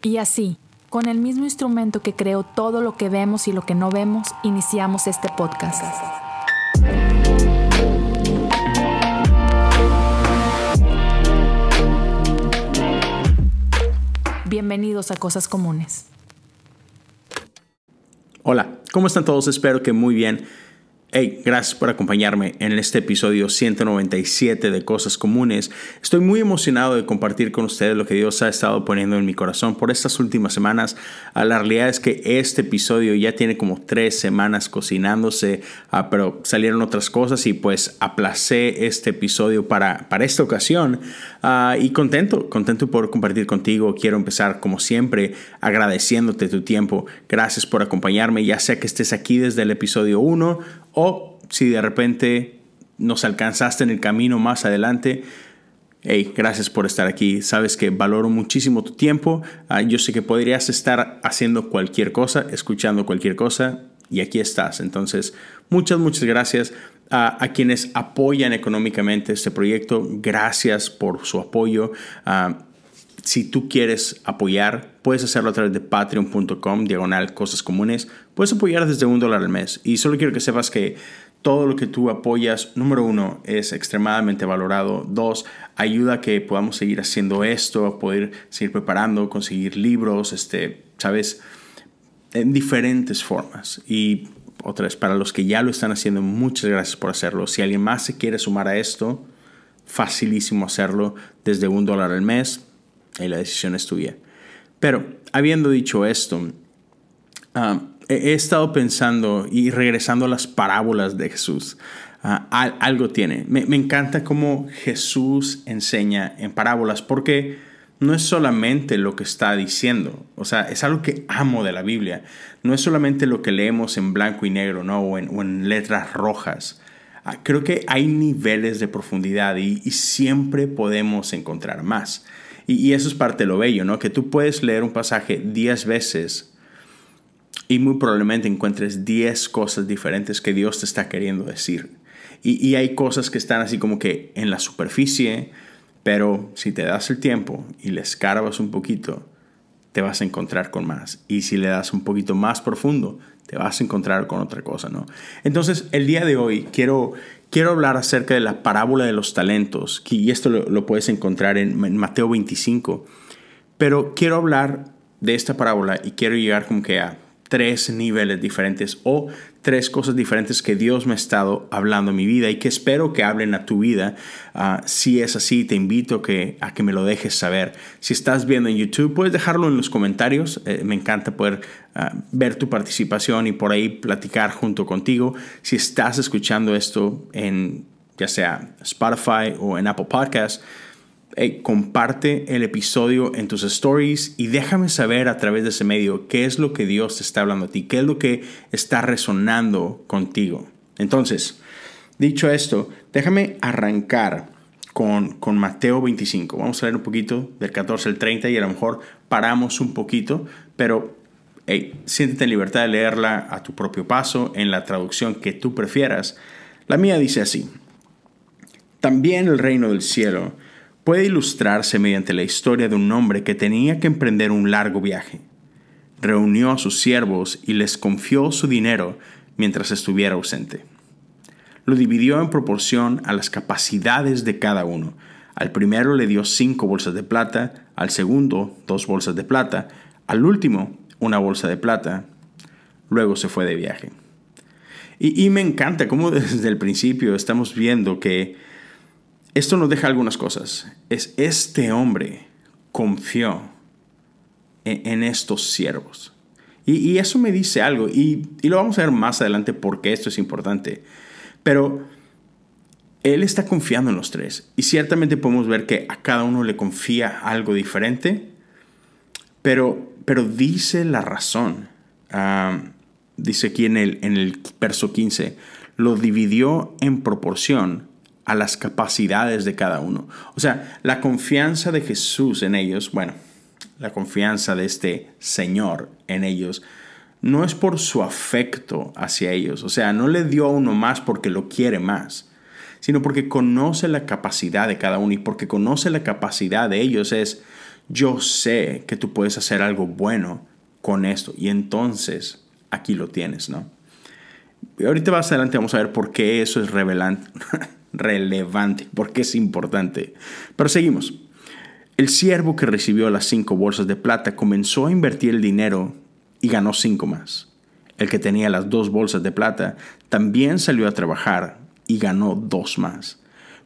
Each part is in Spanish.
Y así, con el mismo instrumento que creó todo lo que vemos y lo que no vemos, iniciamos este podcast. Bienvenidos a Cosas Comunes. Hola, ¿cómo están todos? Espero que muy bien. Hey, gracias por acompañarme en este episodio 197 de Cosas Comunes. Estoy muy emocionado de compartir con ustedes lo que Dios ha estado poniendo en mi corazón por estas últimas semanas. Ah, la realidad es que este episodio ya tiene como tres semanas cocinándose, ah, pero salieron otras cosas y pues aplacé este episodio para, para esta ocasión. Ah, y contento, contento por compartir contigo. Quiero empezar como siempre agradeciéndote tu tiempo. Gracias por acompañarme, ya sea que estés aquí desde el episodio 1 o si de repente nos alcanzaste en el camino más adelante, hey, gracias por estar aquí. Sabes que valoro muchísimo tu tiempo. Ah, yo sé que podrías estar haciendo cualquier cosa, escuchando cualquier cosa, y aquí estás. Entonces, muchas, muchas gracias a, quienes apoyan económicamente este proyecto. Gracias por su apoyo. Ah, si tú quieres apoyar, puedes hacerlo a través de patreon.com, diagonal cosas comunes. Puedes apoyar desde un dólar al mes. Y solo quiero que sepas que todo lo que tú apoyas, número uno, es extremadamente valorado. Dos, ayuda a que podamos seguir haciendo esto, a poder seguir preparando, conseguir libros, este, sabes, en diferentes formas. Y otra vez, para los que ya lo están haciendo, muchas gracias por hacerlo. Si alguien más se quiere sumar a esto, facilísimo hacerlo desde un dólar al mes y la decisión es tuya. Pero, habiendo dicho esto, ah, he, estado pensando y regresando a las parábolas de Jesús. Ah, algo tiene. Me, me, encanta cómo Jesús enseña en parábolas, porque no es solamente lo que está diciendo, o sea, es algo que amo de la Biblia. No es solamente lo que leemos en blanco y negro, ¿no? O en, o en letras rojas. Ah, creo que hay niveles de profundidad y siempre podemos encontrar más. Y, eso es parte de lo bello, ¿no? Que tú puedes leer un pasaje 10 veces y muy probablemente encuentres 10 cosas diferentes que Dios te está queriendo decir. Y, y, hay cosas que están así como que en la superficie, pero si te das el tiempo y le escarbas un poquito, te vas a encontrar con más. Y si le das un poquito más profundo, te vas a encontrar con otra cosa, ¿no? Entonces, el día de hoy quiero, quiero hablar acerca de la parábola de los talentos, y esto lo, puedes encontrar en, en, Mateo 25, pero quiero hablar de esta parábola y quiero llegar como que a tres niveles diferentes o tres cosas diferentes que Dios me ha estado hablando en mi vida y que espero que hablen a tu vida. Uh, si es así, te invito que, a que me lo dejes saber. Si estás viendo en YouTube, puedes dejarlo en los comentarios. Eh, me encanta poder uh, ver tu participación y por ahí platicar junto contigo. Si estás escuchando esto en ya sea Spotify o en Apple Podcasts, comparte el episodio en tus stories y déjame saber a través de ese medio qué es lo que Dios te está hablando a ti, qué es lo que está resonando contigo. Entonces, dicho esto, déjame arrancar con, con Mateo 25. Vamos a leer un poquito del 14 al 30 y a lo mejor paramos un poquito, pero hey, siéntete en libertad de leerla a tu propio paso en la traducción que tú prefieras. La mía dice así. También el reino del cielo puede ilustrarse mediante la historia de un hombre que tenía que emprender un largo viaje. Reunió a sus siervos y les confió su dinero mientras estuviera ausente. Lo dividió en proporción a las capacidades de cada uno. Al primero le dio cinco bolsas de plata, al segundo dos bolsas de plata, al último una bolsa de plata. Luego se fue de viaje. Y, me encanta cómo desde el principio estamos viendo que esto nos deja algunas cosas. Es este hombre confió en, estos siervos. Y, eso me dice algo. Y, y, lo vamos a ver más adelante porque esto es importante. Pero él está confiando en los tres. Y ciertamente podemos ver que a cada uno le confía algo diferente. Pero, pero dice la razón. Ah, dice aquí en el verso 15. Lo dividió en proporción a las capacidades de cada uno. O sea, la confianza de Jesús en ellos, bueno, la confianza de este Señor en ellos, no es por su afecto hacia ellos. O sea, no le dio a uno más porque lo quiere más, sino porque conoce la capacidad de cada uno y porque conoce la capacidad de ellos es, yo sé que tú puedes hacer algo bueno con esto. Y entonces aquí lo tienes, ¿no? Y ahorita más adelante vamos a ver por qué eso es relevante, por qué es importante. Pero seguimos. El siervo que recibió las cinco bolsas de plata comenzó a invertir el dinero y ganó cinco más. El que tenía las dos bolsas de plata también salió a trabajar y ganó dos más.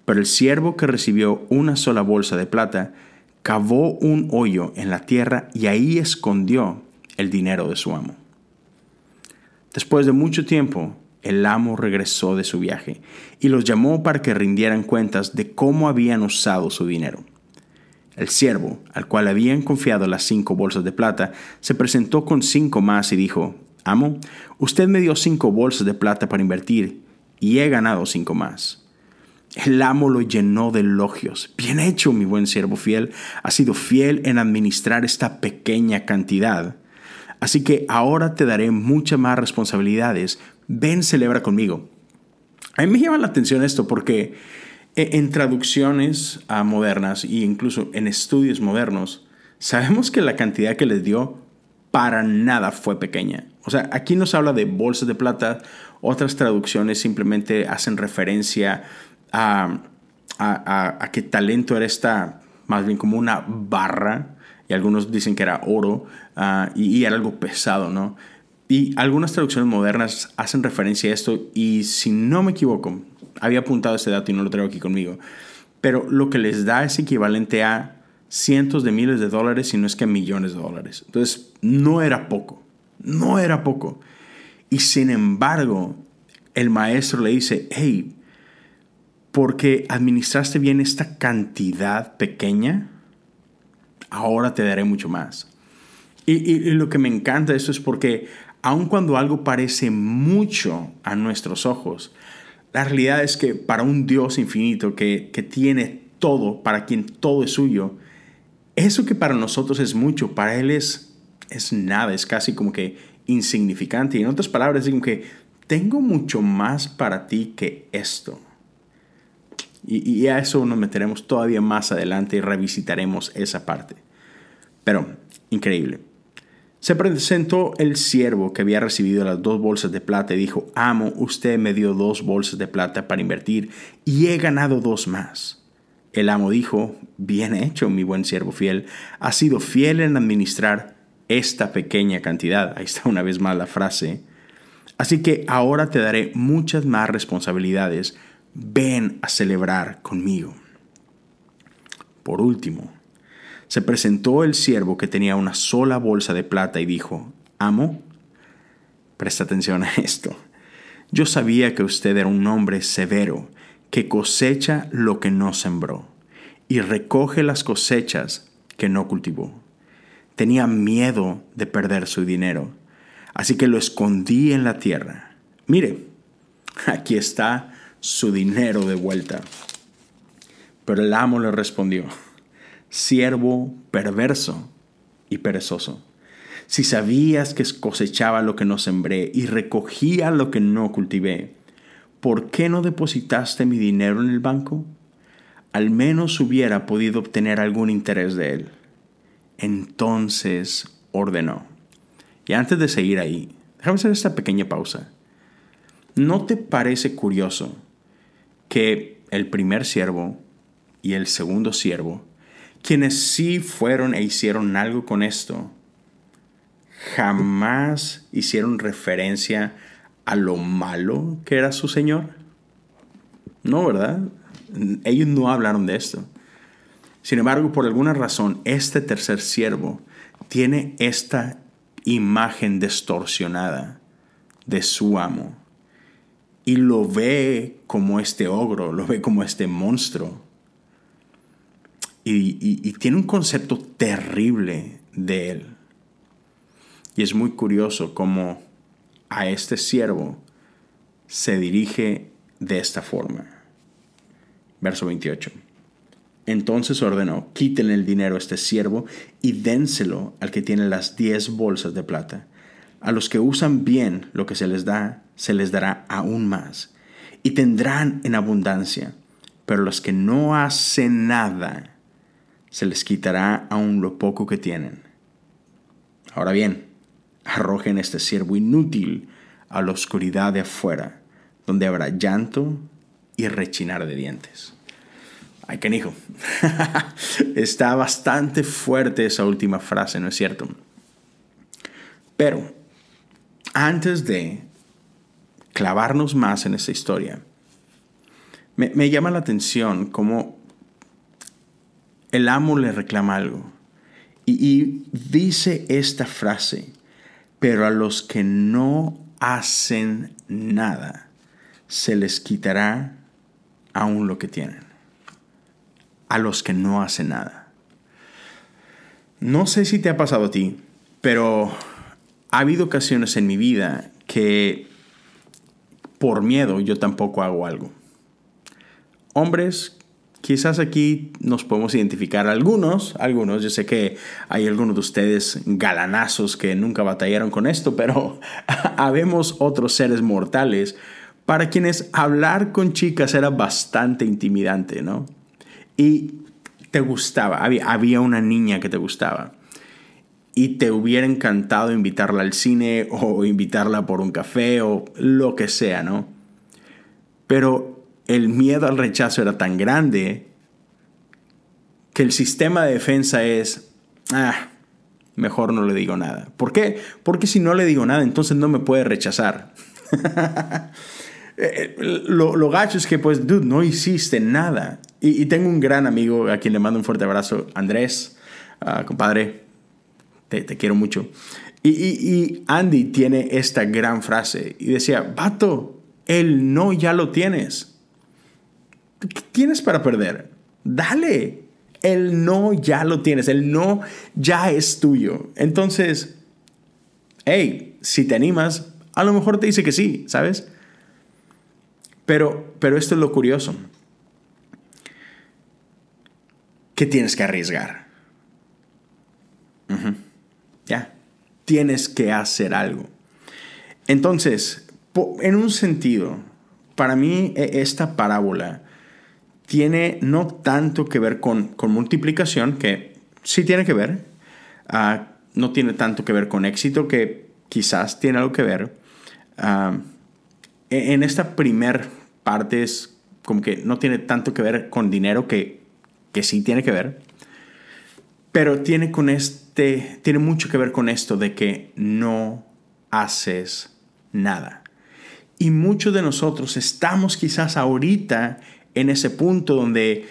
Pero el siervo que recibió una sola bolsa de plata cavó un hoyo en la tierra y ahí escondió el dinero de su amo. Después de mucho tiempo, el amo regresó de su viaje y los llamó para que rindieran cuentas de cómo habían usado su dinero. El siervo, al cual habían confiado las cinco bolsas de plata, se presentó con cinco más y dijo, Amo, usted me dio cinco bolsas de plata para invertir y he ganado cinco más. El amo lo llenó de elogios. Bien hecho, mi buen siervo fiel. Ha sido fiel en administrar esta pequeña cantidad. Así que ahora te daré muchas más responsabilidades. Ven, celebra conmigo. A mí me llama la atención esto porque e, en traducciones modernas e incluso en estudios modernos, sabemos que la cantidad que les dio para nada fue pequeña. O sea, aquí nos habla de bolsas de plata, otras traducciones simplemente hacen referencia a, a, que talento era esta, más bien como una barra y algunos dicen que era oro ah, y, era algo pesado, ¿no? Y algunas traducciones modernas hacen referencia a esto y si no me equivoco, había apuntado ese dato y no lo traigo aquí conmigo, pero lo que les da es equivalente a cientos de miles de dólares, si no es que millones de dólares. Entonces, no era poco, no era poco. Y sin embargo, el maestro le dice, hey, porque administraste bien esta cantidad pequeña, ahora te daré mucho más. Y, lo que me encanta de esto es porque aun cuando algo parece mucho a nuestros ojos, la realidad es que para un Dios infinito que, que tiene todo, para quien todo es suyo, eso que para nosotros es mucho, para Él es, es nada, es casi como que insignificante. Y en otras palabras, digo que tengo mucho más para ti que esto. Y, a eso nos meteremos todavía más adelante y revisitaremos esa parte. Pero, increíble. Se presentó el siervo que había recibido las dos bolsas de plata y dijo, amo, usted me dio dos bolsas de plata para invertir y he ganado dos más. El amo dijo, bien hecho, mi buen siervo fiel, has sido fiel en administrar esta pequeña cantidad. Ahí está una vez más la frase. Así que ahora te daré muchas más responsabilidades ven a celebrar conmigo. Por último, se presentó el siervo que tenía una sola bolsa de plata y dijo, Amo, presta atención a esto. Yo sabía que usted era un hombre severo, que cosecha lo que no sembró y recoge las cosechas que no cultivó. Tenía miedo de perder su dinero, así que lo escondí en la tierra. Mire, aquí está su dinero de vuelta. Pero el amo le respondió, siervo perverso y perezoso. Si sabías que cosechaba lo que no sembré y recogía lo que no cultivé, ¿por qué no depositaste mi dinero en el banco? Al menos hubiera podido obtener algún interés de él. Entonces ordenó. Y antes de seguir ahí, déjame hacer esta pequeña pausa. ¿No te parece curioso que el primer siervo y el segundo siervo, quienes sí fueron e hicieron algo con esto, jamás hicieron referencia a lo malo que era su Señor? No, ¿verdad? Ellos no hablaron de esto. Sin embargo, por alguna razón, este tercer siervo tiene esta imagen distorsionada de su amo y lo ve como este ogro, lo ve como este monstruo. Y, tiene un concepto terrible de él. Y es muy curioso cómo a este siervo se dirige de esta forma. Verso 28. Entonces ordenó, quítenle el dinero a este siervo y dénselo al que tiene las diez bolsas de plata. A los que usan bien lo que se les da, se les dará aún más, y tendrán en abundancia, pero los que no hacen nada se les quitará aún lo poco que tienen. Ahora bien, arrojen este siervo inútil a la oscuridad de afuera, donde habrá llanto y rechinar de dientes. Ay, hijo. Está bastante fuerte esa última frase, ¿no es cierto? Pero, antes de clavarnos más en esta historia, me, llama la atención cómo el amo le reclama algo. y, dice esta frase, pero a los que no hacen nada, se les quitará aún lo que tienen. A los que no hacen nada. No sé si te ha pasado a ti, pero ha habido ocasiones en mi vida que por miedo yo tampoco hago algo. Hombres Quizás aquí nos podemos identificar algunos, algunos, yo sé que hay algunos de ustedes galanazos que nunca batallaron con esto, pero habemos otros seres mortales para quienes hablar con chicas era bastante intimidante, ¿no? Y te gustaba, había, había una niña que te gustaba y te hubiera encantado invitarla al cine o invitarla por un café o lo que sea, ¿no? Pero el miedo al rechazo era tan grande que el sistema de defensa es, ah, mejor no le digo nada. ¿Por qué? Porque si no le digo nada, entonces no me puede rechazar. Eh, eh, lo, gacho es que, pues, dude, no hiciste nada. Y, tengo un gran amigo a quien le mando un fuerte abrazo, Andrés, ah, compadre, te, quiero mucho. Y, y Andy tiene esta gran frase y decía, vato, el no ya lo tienes. ¿Qué tienes para perder? Dale. El no ya lo tienes. El no ya es tuyo. Entonces, hey, si te animas, a lo mejor te dice que sí, ¿sabes? Pero, pero esto es lo curioso. Que tienes que arriesgar. Ya. Tienes que hacer algo. Entonces, en un sentido, para mí e, esta parábola tiene no tanto que ver con, multiplicación, que sí tiene que ver, ah, no tiene tanto que ver con éxito, que quizás tiene algo que ver. Ah, e, en esta primer parte es como que no tiene tanto que ver con dinero, que, que sí tiene que ver, pero tiene, con este, tiene mucho que ver con esto de que no haces nada. Y muchos de nosotros estamos quizás ahorita en ese punto donde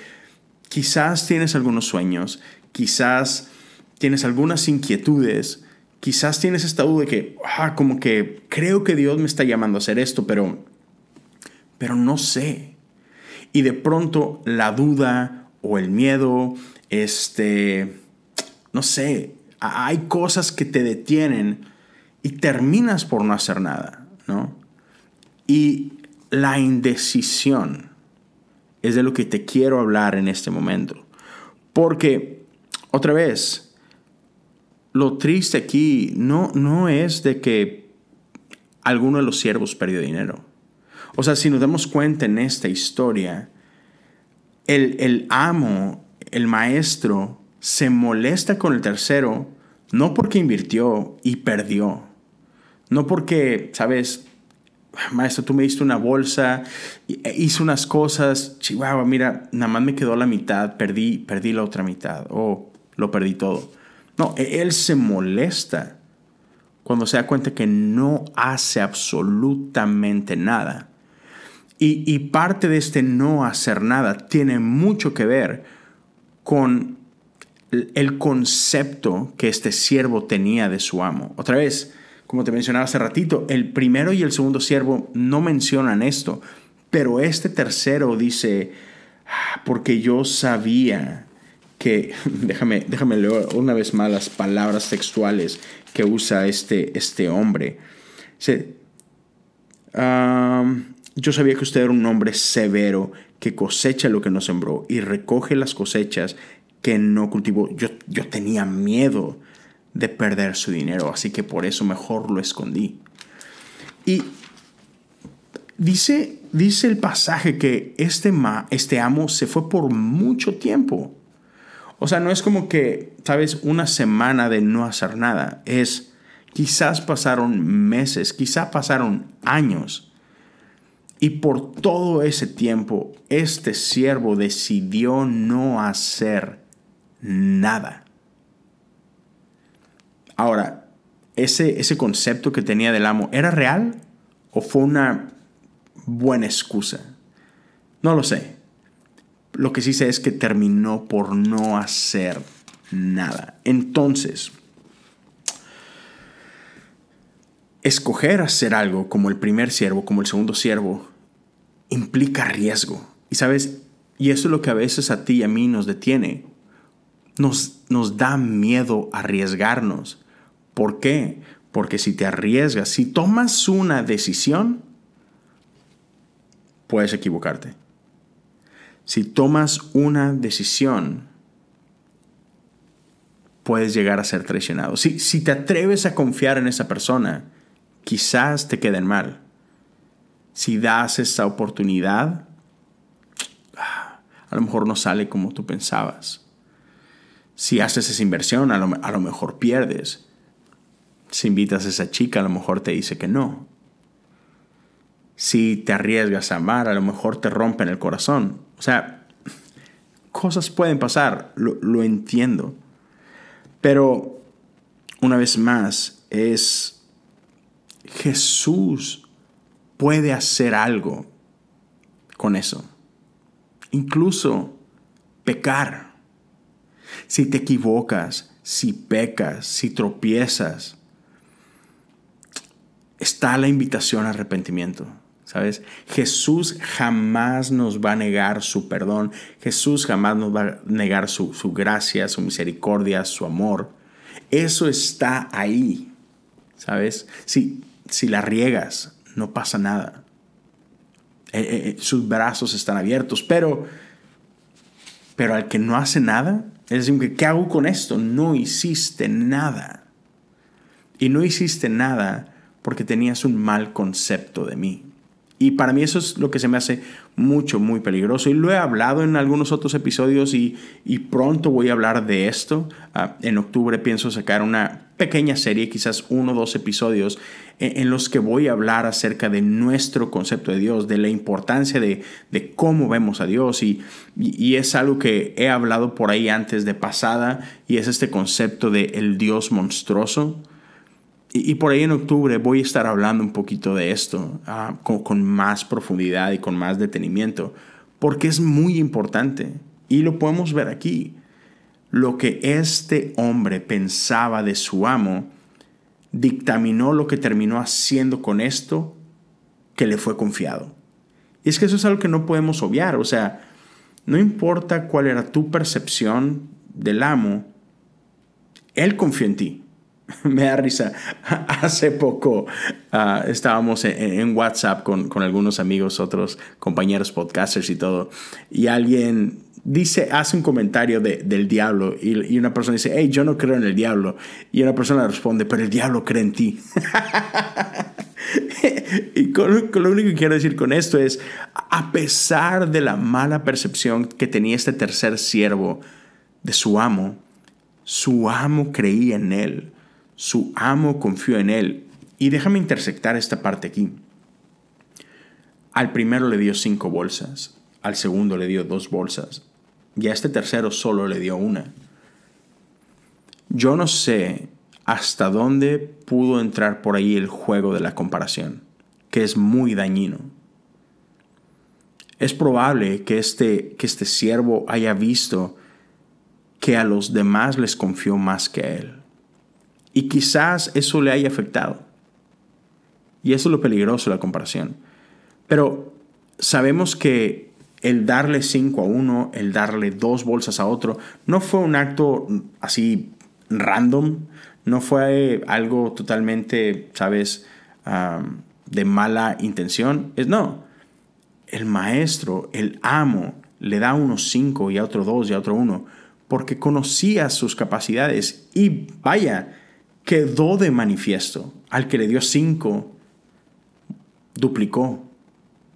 quizás tienes algunos sueños, quizás tienes algunas inquietudes, quizás tienes esta duda de que, ah, como que creo que Dios me está llamando a hacer esto, pero, pero no sé. Y de pronto la duda o el miedo, este, no sé, hay cosas que te detienen y terminas por no hacer nada, ¿no? Y la indecisión es de lo que te quiero hablar en este momento. Porque, otra vez, lo triste aquí no, no es de que alguno de los siervos perdió dinero. O sea, si nos damos cuenta en esta historia, el, el amo, el maestro, se molesta con el tercero no porque invirtió y perdió, no porque, sabes, maestro, tú me diste una bolsa, e hice unas cosas, chihuahua, mira, nada más me quedó la mitad, perdí, perdí la otra mitad, o lo perdí todo. No, e, él se molesta cuando se da cuenta que no hace absolutamente nada. Y, y parte de este no hacer nada tiene mucho que ver con el concepto que este siervo tenía de su amo. Otra vez, como te mencionaba hace ratito, el primero y el segundo siervo no mencionan esto, pero este tercero dice, ah, porque yo sabía que, déjame, déjame leer una vez más las palabras textuales que usa este, este hombre. Yo sabía que usted era un hombre severo que cosecha lo que no sembró y recoge las cosechas que no cultivó. Yo, yo tenía miedo de perder su dinero, así que por eso mejor lo escondí. Y dice, dice el pasaje que este, ma, este amo se fue por mucho tiempo. O sea, no es como que, sabes, una semana de no hacer nada. Es, quizás pasaron meses, quizás pasaron años. Y por todo ese tiempo, este siervo decidió no hacer nada. Ahora, ese, ese concepto que tenía del amo, ¿era real o fue una buena excusa? No lo sé. Lo que sí sé es que terminó por no hacer nada. Entonces, escoger hacer algo como el primer siervo, como el segundo siervo, implica riesgo. Y sabes, y eso es lo que a veces a ti y a mí nos detiene. Nos, nos da miedo arriesgarnos. ¿Por qué? Porque si te arriesgas, si tomas una decisión, puedes equivocarte. Si tomas una decisión, puedes llegar a ser traicionado. Si, si te atreves a confiar en esa persona, quizás te queden mal. Si das esa oportunidad, a lo mejor no sale como tú pensabas. Si haces esa inversión, a lo, a lo mejor pierdes. Si invitas a esa chica, a lo mejor te dice que no. Si te arriesgas a amar, a lo mejor te rompen el corazón. O sea, cosas pueden pasar, lo, entiendo. Pero, una vez más, es Jesús puede hacer algo con eso. Incluso pecar. Si te equivocas, si pecas, si tropiezas, está la invitación al arrepentimiento. ¿Sabes? Jesús jamás nos va a negar su perdón. Jesús jamás nos va a negar su, gracia, su misericordia, su amor. Eso está ahí. ¿Sabes? Si, si la riegas, no pasa nada. Eh, eh, eh, sus brazos están abiertos, pero, pero al que no hace nada, es decir, ¿qué hago con esto? No hiciste nada. Y no hiciste nada porque tenías un mal concepto de mí. Y para mí eso es lo que se me hace mucho, muy peligroso. Y lo he hablado en algunos otros episodios y, pronto voy a hablar de esto. Ah, en octubre pienso sacar una pequeña serie, quizás uno o dos episodios, en, los que voy a hablar acerca de nuestro concepto de Dios, de la importancia de, cómo vemos a Dios. Y, y, es algo que he hablado por ahí antes de pasada y es este concepto de el Dios monstruoso. Y, por ahí en octubre voy a estar hablando un poquito de esto ah, con, más profundidad y con más detenimiento, porque es muy importante y lo podemos ver aquí. Lo que este hombre pensaba de su amo dictaminó lo que terminó haciendo con esto que le fue confiado. Y es que eso es algo que no podemos obviar, o sea, no importa cuál era tu percepción del amo, él confió en ti. me da risa. Hace poco ah, estábamos en, WhatsApp con, algunos amigos, otros compañeros podcasters y todo, y alguien dice, hace un comentario de, del diablo y, una persona dice, hey, yo no creo en el diablo. Y una persona responde, pero el diablo cree en ti. y lo único que quiero decir con esto es, a pesar de la mala percepción que tenía este tercer siervo de su amo, su amo creía en él su amo confió en él. Y déjame intersectar esta parte aquí. Al primero le dio cinco bolsas, al segundo le dio dos bolsas y a este tercero solo le dio una. Yo no sé hasta dónde pudo entrar por ahí el juego de la comparación, que es muy dañino. Es probable que este, que este siervo haya visto que a los demás les confió más que a él. Y quizás eso le haya afectado. Y eso es lo peligroso de la comparación. Pero sabemos que el darle cinco a uno, el darle dos bolsas a otro, no fue un acto así random, no fue algo totalmente, sabes, de mala intención. Es no. El maestro, el amo, le da unos cinco y a otro dos y a otro uno, porque conocía sus capacidades. Y vaya, quedó de manifiesto. Al que le dio cinco, duplicó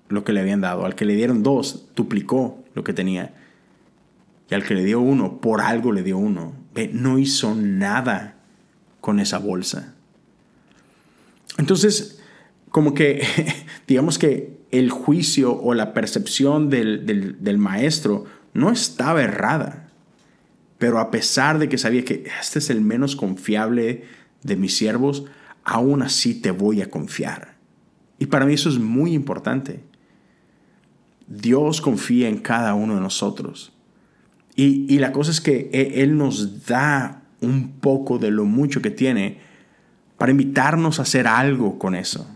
lo que le habían dado. Al que le dieron dos, duplicó lo que tenía. Y al que le dio uno, por algo le dio uno. No hizo nada con esa bolsa. Entonces, como que, digamos que el juicio o la percepción del, del maestro no estaba errada. Pero a pesar de que sabía que este es el menos confiable de mis siervos, aún así te voy a confiar. Y para mí eso es muy importante. Dios confía en cada uno de nosotros. Y, la cosa es que e, Él nos da un poco de lo mucho que tiene para invitarnos a hacer algo con eso.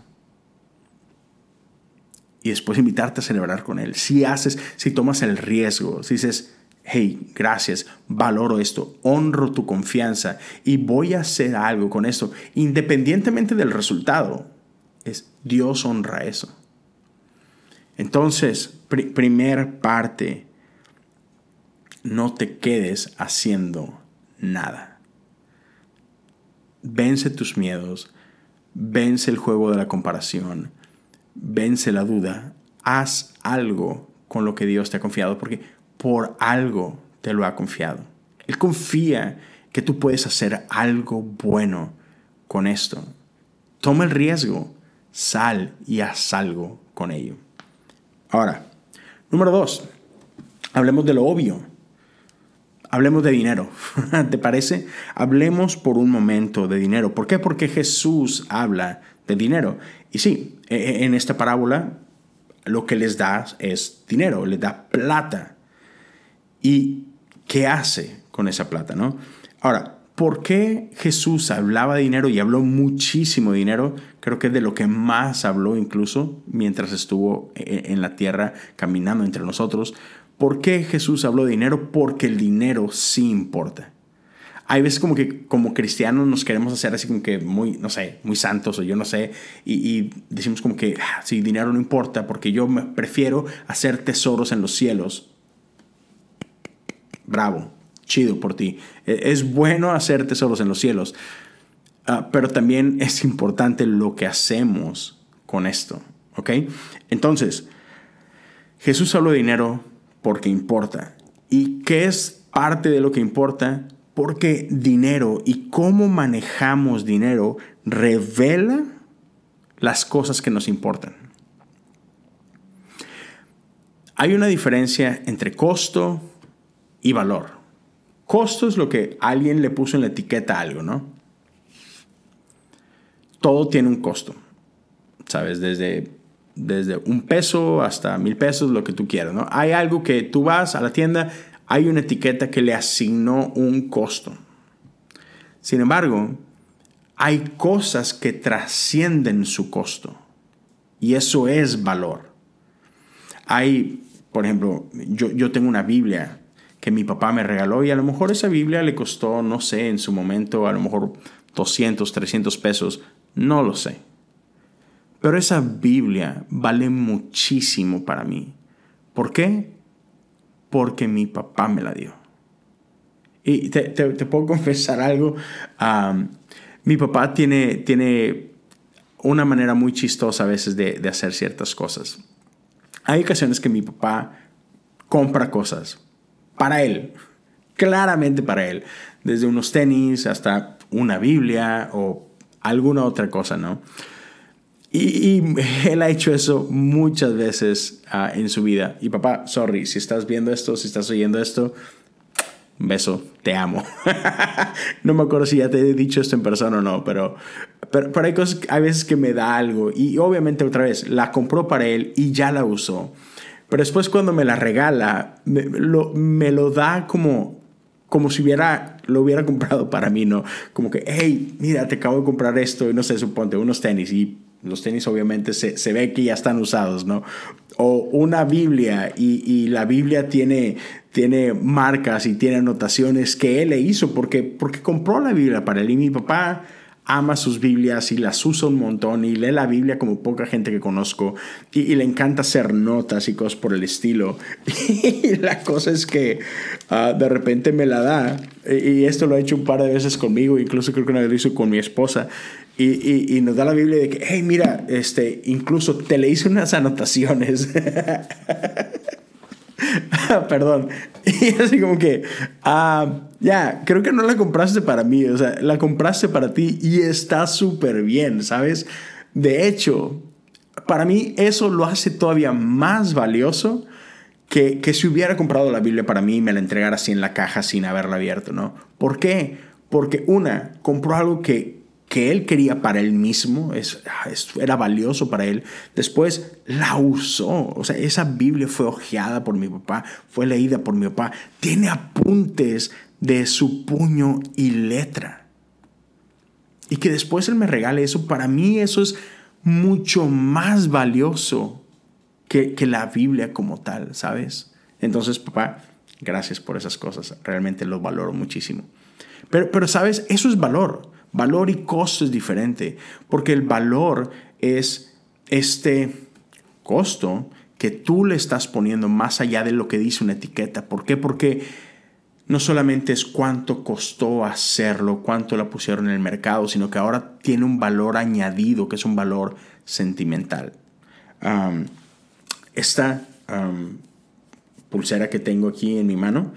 Y después invitarte a celebrar con Él. Si haces, si tomas el riesgo, si dices, hey, gracias, valoro esto, honro tu confianza y voy a hacer algo con esto, independientemente del resultado, es Dios honra eso. Entonces, primer parte, no te quedes haciendo nada. Vence tus miedos, vence el juego de la comparación, vence la duda, haz algo con lo que Dios te ha confiado, porque por algo te lo ha confiado. Él confía que tú puedes hacer algo bueno con esto. Toma el riesgo, sal y haz algo con ello. Ahora, número dos, hablemos de lo obvio. Hablemos de dinero. ¿Te parece? Hablemos por un momento de dinero. ¿Por qué? Porque Jesús habla de dinero. Y sí, e, e, en esta parábola lo que les da es dinero, les da plata. ¿Y qué hace con esa plata? ¿no? Ahora, ¿por qué Jesús hablaba de dinero y habló muchísimo de dinero? Creo que de lo que más habló incluso mientras estuvo e, en la tierra caminando entre nosotros. ¿Por qué Jesús habló de dinero? Porque el dinero sí importa. Hay veces como que como cristianos nos queremos hacer así como que muy, no sé, muy santos o yo no sé, y, decimos como que, ah, sí, dinero no importa porque yo prefiero hacer tesoros en los cielos bravo, chido por ti. E, es bueno hacer tesoros en los cielos, ah, pero también es importante lo que hacemos con esto, ¿ok? Entonces, Jesús habló de dinero porque importa. ¿Y qué es parte de lo que importa? Porque dinero y cómo manejamos dinero revela las cosas que nos importan. Hay una diferencia entre costo y valor. Costo es lo que alguien le puso en la etiqueta a algo, ¿no? Todo tiene un costo, ¿sabes? Desde, desde un peso hasta mil pesos, lo que tú quieras, ¿no? Hay algo que tú vas a la tienda, hay una etiqueta que le asignó un costo. Sin embargo, hay cosas que trascienden su costo y eso es valor. Hay, por ejemplo, yo, yo tengo una Biblia que mi papá me regaló y a lo mejor esa Biblia le costó, no sé, en su momento a lo mejor 200, 300 pesos, no lo sé. Pero esa Biblia vale muchísimo para mí. ¿Por qué? Porque mi papá me la dio. Y te, puedo confesar algo. mi papá tiene, tiene una manera muy chistosa a veces de, de hacer ciertas cosas. Hay ocasiones que mi papá compra cosas para él, claramente para él, desde unos tenis hasta una Biblia o alguna otra cosa, ¿no? Y, él ha hecho eso muchas veces ah, en su vida. Y papá, sorry, si estás viendo esto, si estás oyendo esto, un beso, te amo. no me acuerdo si ya te he dicho esto en persona o no, pero, pero, hay cosas, hay veces que me da algo. Y obviamente otra vez, la compró para él y ya la usó. Pero después cuando me la regala, me lo, da como, como si hubiera, lo hubiera comprado para mí, ¿no? Como que, hey, mira, te acabo de comprar esto y no sé, suponte, unos tenis y los tenis obviamente se, se, ve que ya están usados, ¿no? O una Biblia y, y, la Biblia tiene, tiene marcas y tiene anotaciones que él le hizo porque, porque compró la Biblia para él y mi papá ama sus Biblias y las usa un montón y lee la Biblia como poca gente que conozco y, le encanta hacer notas y cosas por el estilo. Y la cosa es que ah, de repente me la da y, esto lo ha hecho un par de veces conmigo, incluso creo que una vez lo hizo con mi esposa. Y, y, nos da la Biblia de que, hey, mira, este, incluso te le hice unas anotaciones. perdón. Y así como que, ah, ya, creo que no la compraste para mí, o sea, la compraste para ti y está súper bien, ¿sabes? De hecho, para mí eso lo hace todavía más valioso que, que si hubiera comprado la Biblia para mí y me la entregara así en la caja sin haberla abierto, ¿no? ¿Por qué? Porque una, compró algo que que él quería para él mismo, es, era valioso para él. Después la usó, o sea, esa Biblia fue hojeada por mi papá, fue leída por mi papá, tiene apuntes de su puño y letra. Y que después él me regale eso, para mí eso es mucho más valioso que, que la Biblia como tal, ¿sabes? Entonces, papá, gracias por esas cosas, realmente lo valoro muchísimo. Pero, pero, ¿sabes? Eso es valor. Valor y costo es diferente, porque el valor es este costo que tú le estás poniendo más allá de lo que dice una etiqueta. ¿Por qué? Porque no solamente es cuánto costó hacerlo, cuánto la pusieron en el mercado, sino que ahora tiene un valor añadido, que es un valor sentimental. esta pulsera que tengo aquí en mi mano,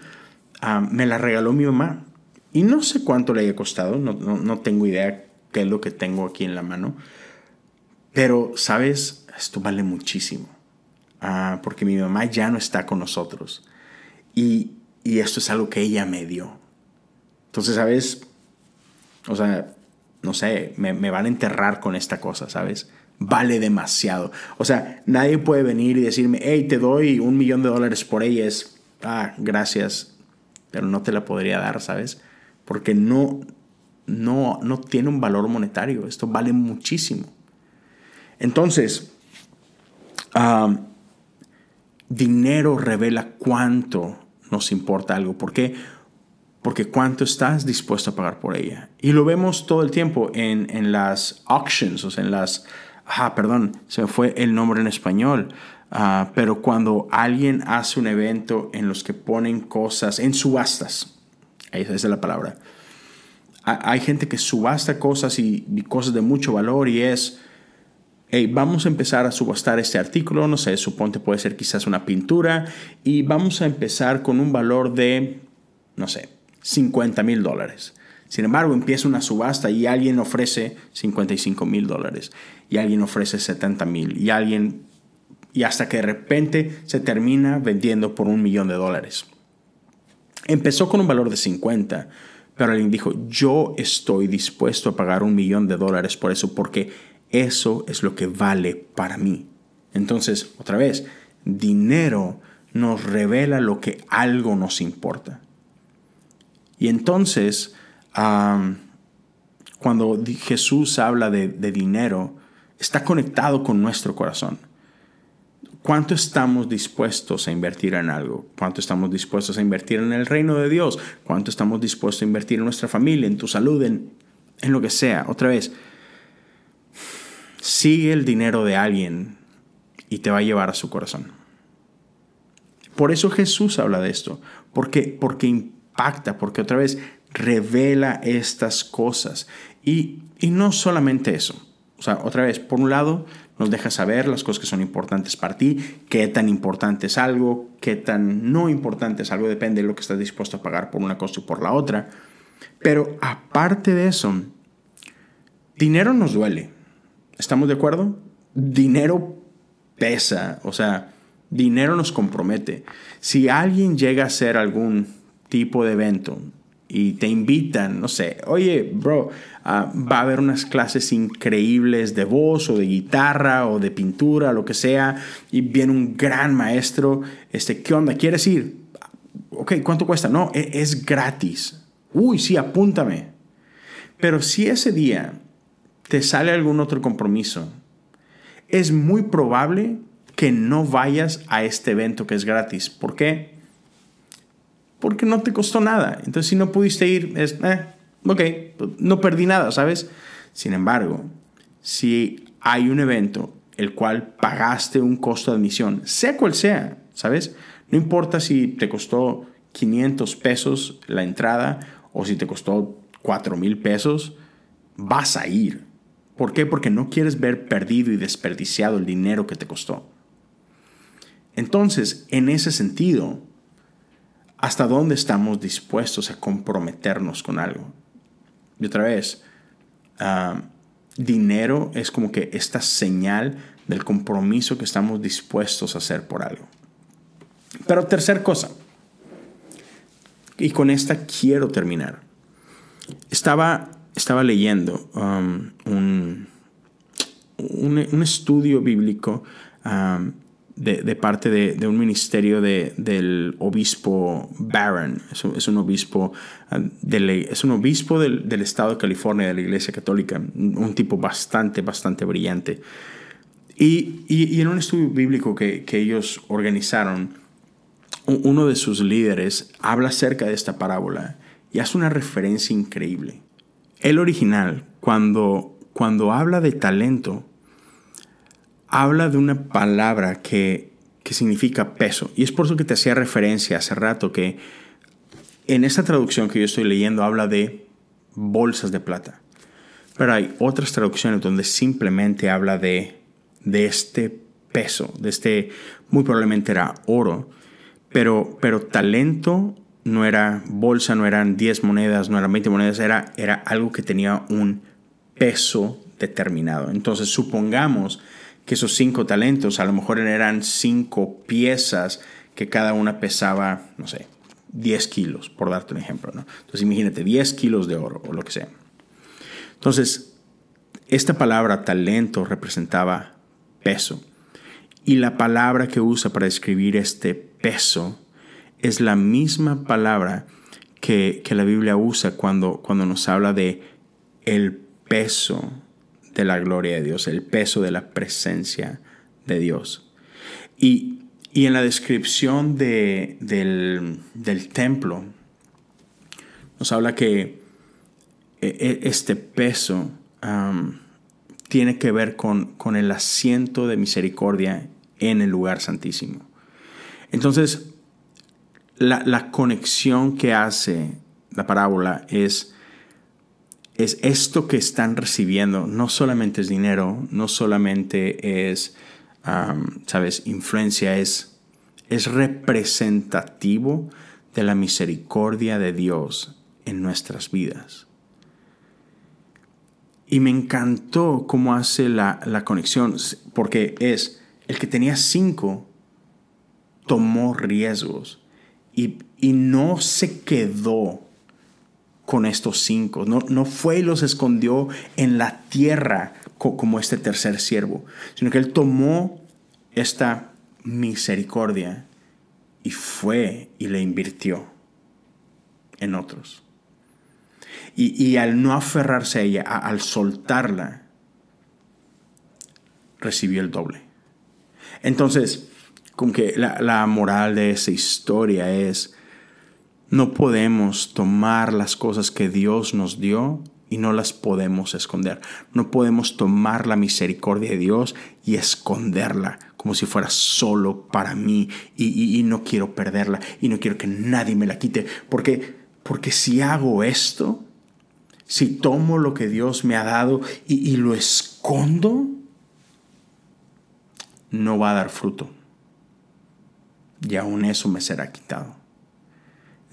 me la regaló mi mamá y no sé cuánto le haya costado, no, tengo idea qué es lo que tengo aquí en la mano. Pero, ¿sabes? Esto vale muchísimo. Ah, porque mi mamá ya no está con nosotros. Y, esto es algo que ella me dio. Entonces, ¿sabes? O sea, no sé, me, me, van a enterrar con esta cosa, ¿sabes? Vale demasiado. O sea, nadie puede venir y decirme, hey, te doy un millón de dólares por ella. Es, ah, gracias, pero no te la podría dar, ¿sabes? porque no, no, no tiene un valor monetario, esto vale muchísimo. Entonces, dinero revela cuánto nos importa algo. ¿Por qué? Porque cuánto estás dispuesto a pagar por ella. Y lo vemos todo el tiempo en, en las auctions, o sea, en las... Ah, perdón, se me fue el nombre en español. Ah, pero cuando alguien hace un evento en los que ponen cosas en subastas, esa es la palabra. Hay gente que subasta cosas y, cosas de mucho valor y es, hey, vamos a empezar a subastar este artículo, no sé, suponte puede ser quizás una pintura y vamos a empezar con un valor de, no sé, 50 mil dólares. Sin embargo, empieza una subasta y alguien ofrece 55 mil dólares y alguien ofrece 70 mil y alguien y hasta que de repente se termina vendiendo por un millón de dólares. Empezó con un valor de 50, pero alguien dijo, yo estoy dispuesto a pagar un millón de dólares por eso, porque eso es lo que vale para mí. Entonces, otra vez, dinero nos revela lo que algo nos importa. Y entonces, cuando Jesús habla de dinero, está conectado con nuestro corazón. ¿Cuánto estamos dispuestos a invertir en algo? ¿Cuánto estamos dispuestos a invertir en el reino de Dios? ¿Cuánto estamos dispuestos a invertir en nuestra familia, en tu salud, en, en lo que sea? Otra vez, sigue el dinero de alguien y te va a llevar a su corazón. Por eso Jesús habla de esto, porque, porque impacta, porque otra vez revela estas cosas. Y, y no solamente eso. O sea, otra vez, por un lado, nos deja saber las cosas que son importantes para ti, qué tan importante es algo, qué tan no importante es algo, depende de lo que estás dispuesto a pagar por una cosa y por la otra. Pero aparte de eso, dinero nos duele. ¿Estamos de acuerdo? Dinero pesa, o sea, dinero nos compromete. Si alguien llega a hacer algún tipo de evento, y te invitan, no sé, oye, bro, ah, va a haber unas clases increíbles de voz o de guitarra o de pintura, lo que sea, y viene un gran maestro, este, ¿qué onda? ¿Quieres ir? Ok, ¿cuánto cuesta? No, es, es gratis. Uy, sí, apúntame. Pero si ese día te sale algún otro compromiso, es muy probable que no vayas a este evento que es gratis. ¿Por qué? porque no te costó nada. Entonces, si no pudiste ir, es, eh, ok, no perdí nada, ¿sabes? Sin embargo, si hay un evento el cual pagaste un costo de admisión, sea cual sea, ¿sabes? No importa si te costó 500 pesos la entrada o si te costó 4 mil pesos, vas a ir. ¿Por qué? Porque no quieres ver perdido y desperdiciado el dinero que te costó. Entonces, en ese sentido, hasta dónde estamos dispuestos a comprometernos con algo. Y otra vez, ah, dinero es como que esta señal del compromiso que estamos dispuestos a hacer por algo. Pero tercer cosa, y con esta quiero terminar. Estaba, estaba leyendo um, un, un, estudio bíblico um, de, parte de, un ministerio del obispo Barron. Es, un obispo, uh, de, es un obispo del, estado de California, de la Iglesia Católica, un tipo bastante, bastante brillante. Y, y, en un estudio bíblico que, que ellos organizaron, uno de sus líderes habla acerca de esta parábola y hace una referencia increíble. El original, cuando, cuando habla de talento, habla de una palabra que, que significa peso. Y es por eso que te hacía referencia hace rato que en esta traducción que yo estoy leyendo habla de bolsas de plata. Pero hay otras traducciones donde simplemente habla de, de este peso, de este, muy probablemente era oro, pero, pero talento no era bolsa, no eran 10 monedas, no eran 20 monedas, era, era algo que tenía un peso determinado. Entonces supongamos que esos cinco talentos a lo mejor eran cinco piezas que cada una pesaba, no sé, 10 kilos, por darte un ejemplo. ¿no? Entonces imagínate, 10 kilos de oro o lo que sea. Entonces, esta palabra talento representaba peso. Y la palabra que usa para describir este peso es la misma palabra que, que la Biblia usa cuando, cuando nos habla de el peso de la gloria de Dios, el peso de la presencia de Dios. Y, en la descripción de, del, templo, nos habla que e, e, este peso tiene que ver con, con el asiento de misericordia en el lugar santísimo. Entonces, la, la, conexión que hace la parábola es es esto que están recibiendo, no solamente es dinero, no solamente es, sabes, influencia, es, es representativo de la misericordia de Dios en nuestras vidas. Y me encantó cómo hace la, la conexión, porque es el que tenía cinco, tomó riesgos y, no se quedó con estos cinco. No, no fue y los escondió en la tierra como este tercer siervo, sino que él tomó esta misericordia y fue y le invirtió en otros. Y, al no aferrarse a ella, al soltarla, recibió el doble. Entonces, como que la, la moral de esa historia es, no podemos tomar las cosas que Dios nos dio y no las podemos esconder. No podemos tomar la misericordia de Dios y esconderla como si fuera solo para mí y, no quiero perderla y no quiero que nadie me la quite. Porque, porque si hago esto, si tomo lo que Dios me ha dado y, y lo escondo, no va a dar fruto. Y aún eso me será quitado.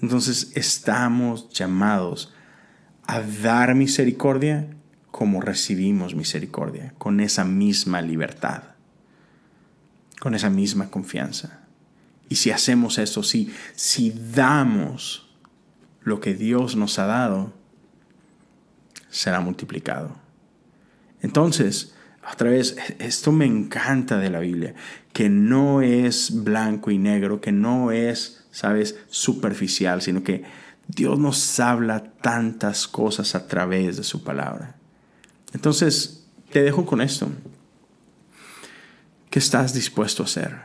Entonces estamos llamados a dar misericordia como recibimos misericordia, con esa misma libertad, con esa misma confianza. Y si hacemos eso, si, si damos lo que Dios nos ha dado, será multiplicado. Entonces, otra vez, esto me encanta de la Biblia, que no es blanco y negro, que no es ¿sabes? Superficial, sino que Dios nos habla tantas cosas a través de su palabra. Entonces, te dejo con esto. ¿Qué estás dispuesto a hacer?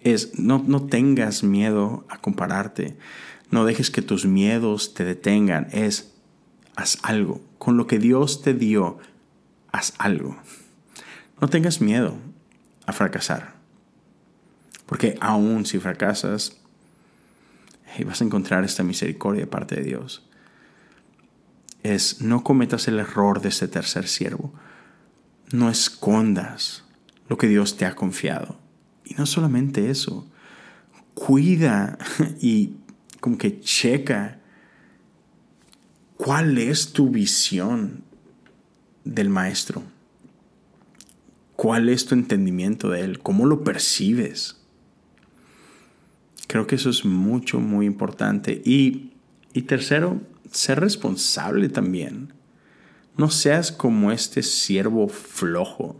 Es, no, no tengas miedo a compararte. No dejes que tus miedos te detengan. Es, haz algo. Con lo que Dios te dio, haz algo. No tengas miedo a fracasar. Porque aún si fracasas, vas a encontrar esta misericordia de parte de Dios. Es no cometas el error de este tercer siervo. No escondas lo que Dios te ha confiado. Y no solamente eso, cuida y como que checa cuál es tu visión del maestro. ¿Cuál es tu entendimiento de él? ¿Cómo lo percibes? Creo que eso es mucho, muy importante. Y, y tercero, ser responsable también. No seas como este siervo flojo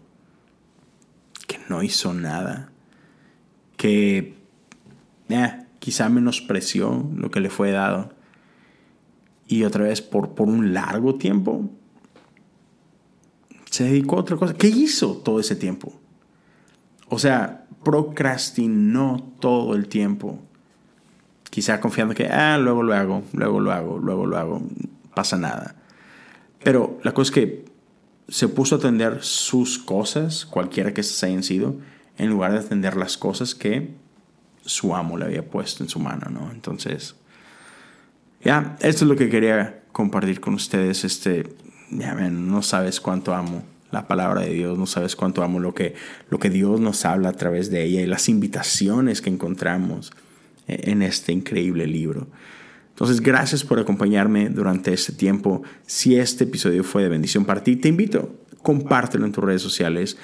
que no hizo nada, que eh, quizá menospreció lo que le fue dado y otra vez por, por un largo tiempo se dedicó a otra cosa. ¿Qué hizo todo ese tiempo? O sea, procrastinó todo el tiempo. Quizá confiando que, ah, luego lo hago, luego lo hago, luego lo hago, pasa nada. Pero la cosa es que se puso a atender sus cosas, cualquiera que se hayan sido, en lugar de atender las cosas que su amo le había puesto en su mano, ¿no? Entonces, ya, esto es lo que quería compartir con ustedes. Este, ya ven, no sabes cuánto amo la palabra de Dios, no sabes cuánto amo lo que, lo que Dios nos habla a través de ella y las invitaciones que encontramos en este increíble libro. Entonces, gracias por acompañarme durante este tiempo. Si este episodio fue de bendición para ti, te invito, compártelo en tus redes sociales.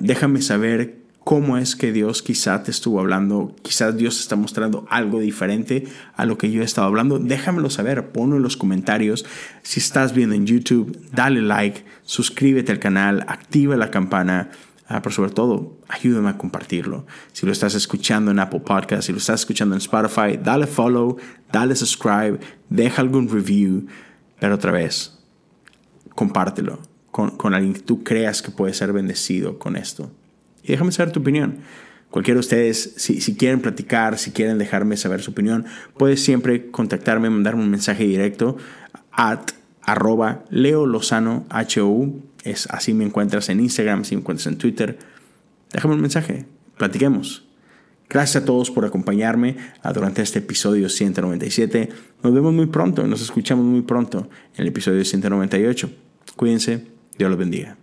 Déjame saber cómo es que Dios quizá te estuvo hablando, quizás Dios está mostrando algo diferente a lo que yo he estado hablando, déjamelo saber, ponlo en los comentarios. Si estás viendo en YouTube, dale like, suscríbete al canal, activa la campana. Ah, pero sobre todo, ayúdame a compartirlo. Si lo estás escuchando en Apple Podcast, si lo estás escuchando en Spotify, dale follow, dale subscribe, deja algún review. Pero otra vez, compártelo con, con alguien que tú creas que puede ser bendecido con esto y déjame saber tu opinión. Cualquiera de ustedes, si, si, quieren platicar, si quieren dejarme saber su opinión, puedes siempre contactarme, mandarme un mensaje directo at arroba Leo Lozano. Es, así me encuentras en Instagram, así me encuentras en Twitter. Déjame un mensaje, platiquemos. Gracias a todos por acompañarme durante este episodio 197. Nos vemos muy pronto, nos escuchamos muy pronto en el episodio 198. Cuídense, Dios los bendiga.